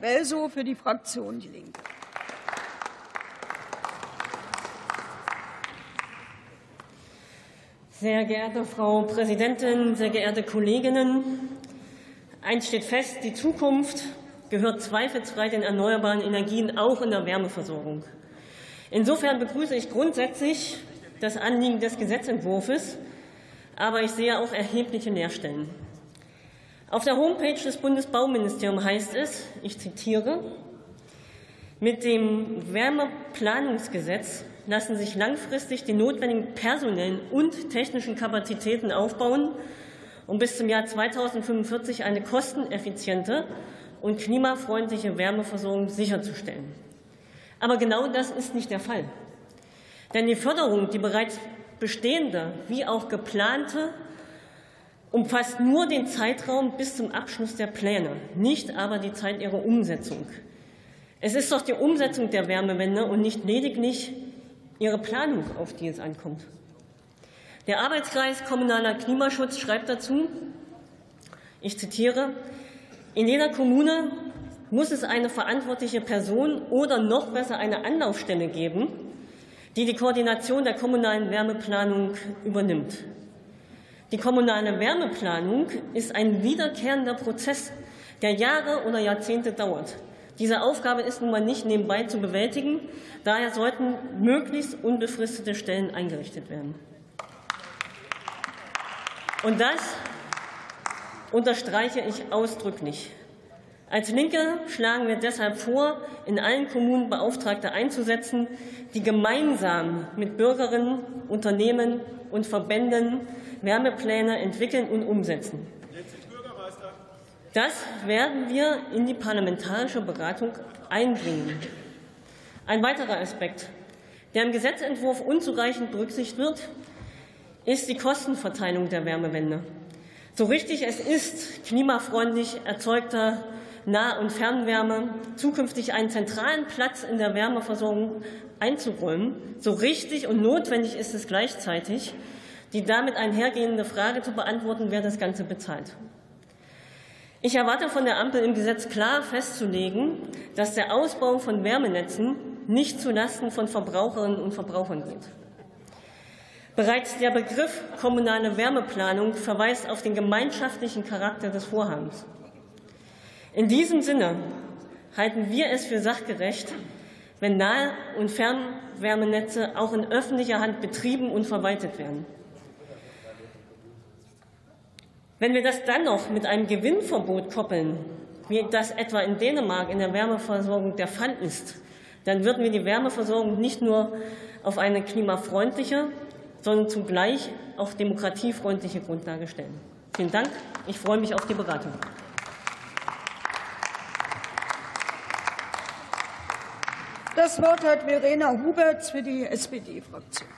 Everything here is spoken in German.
Welsow für die Fraktion Die Linke. Sehr geehrte Frau Präsidentin, sehr geehrte Kolleginnen! Eins steht fest, die Zukunft gehört zweifelsfrei den erneuerbaren Energien auch in der Wärmeversorgung. Insofern begrüße ich grundsätzlich das Anliegen des Gesetzentwurfs, aber ich sehe auch erhebliche Leerstellen. Auf der Homepage des Bundesbauministeriums heißt es, ich zitiere, mit dem Wärmeplanungsgesetz lassen sich langfristig die notwendigen personellen und technischen Kapazitäten aufbauen, um bis zum Jahr 2045 eine kosteneffiziente und klimafreundliche Wärmeversorgung sicherzustellen. Aber genau das ist nicht der Fall. Denn die Förderung, die bereits bestehende wie auch geplante umfasst nur den Zeitraum bis zum Abschluss der Pläne, nicht aber die Zeit ihrer Umsetzung. Es ist doch die Umsetzung der Wärmewende und nicht lediglich ihre Planung, auf die es ankommt. Der Arbeitskreis Kommunaler Klimaschutz schreibt dazu, ich zitiere, in jeder Kommune muss es eine verantwortliche Person oder noch besser eine Anlaufstelle geben, die die Koordination der kommunalen Wärmeplanung übernimmt. Die kommunale Wärmeplanung ist ein wiederkehrender Prozess, der Jahre oder Jahrzehnte dauert. Diese Aufgabe ist nun mal nicht nebenbei zu bewältigen. Daher sollten möglichst unbefristete Stellen eingerichtet werden. Und das unterstreiche ich ausdrücklich. Als Linke schlagen wir deshalb vor, in allen Kommunen Beauftragte einzusetzen, die gemeinsam mit Bürgerinnen, Unternehmen und Verbänden Wärmepläne entwickeln und umsetzen. Das werden wir in die parlamentarische Beratung einbringen. Ein weiterer Aspekt, der im Gesetzentwurf unzureichend berücksichtigt wird, ist die Kostenverteilung der Wärmewende. So richtig es ist, klimafreundlich erzeugter Nah- und Fernwärme zukünftig einen zentralen Platz in der Wärmeversorgung einzuräumen, so richtig und notwendig ist es gleichzeitig, die damit einhergehende Frage zu beantworten, wer das Ganze bezahlt. Ich erwarte von der Ampel im Gesetz klar festzulegen, dass der Ausbau von Wärmenetzen nicht zulasten von Verbraucherinnen und Verbrauchern geht. Bereits der Begriff kommunale Wärmeplanung verweist auf den gemeinschaftlichen Charakter des Vorhabens. In diesem Sinne halten wir es für sachgerecht, wenn Nah- und Fernwärmenetze auch in öffentlicher Hand betrieben und verwaltet werden. Wenn wir das dann noch mit einem Gewinnverbot koppeln, wie das etwa in Dänemark in der Wärmeversorgung der Fall ist, dann würden wir die Wärmeversorgung nicht nur auf eine klimafreundliche, sondern zugleich auch demokratiefreundliche Grundlage stellen. Vielen Dank. Ich freue mich auf die Beratung. Das Wort hat Verena Huberts für die SPD-Fraktion.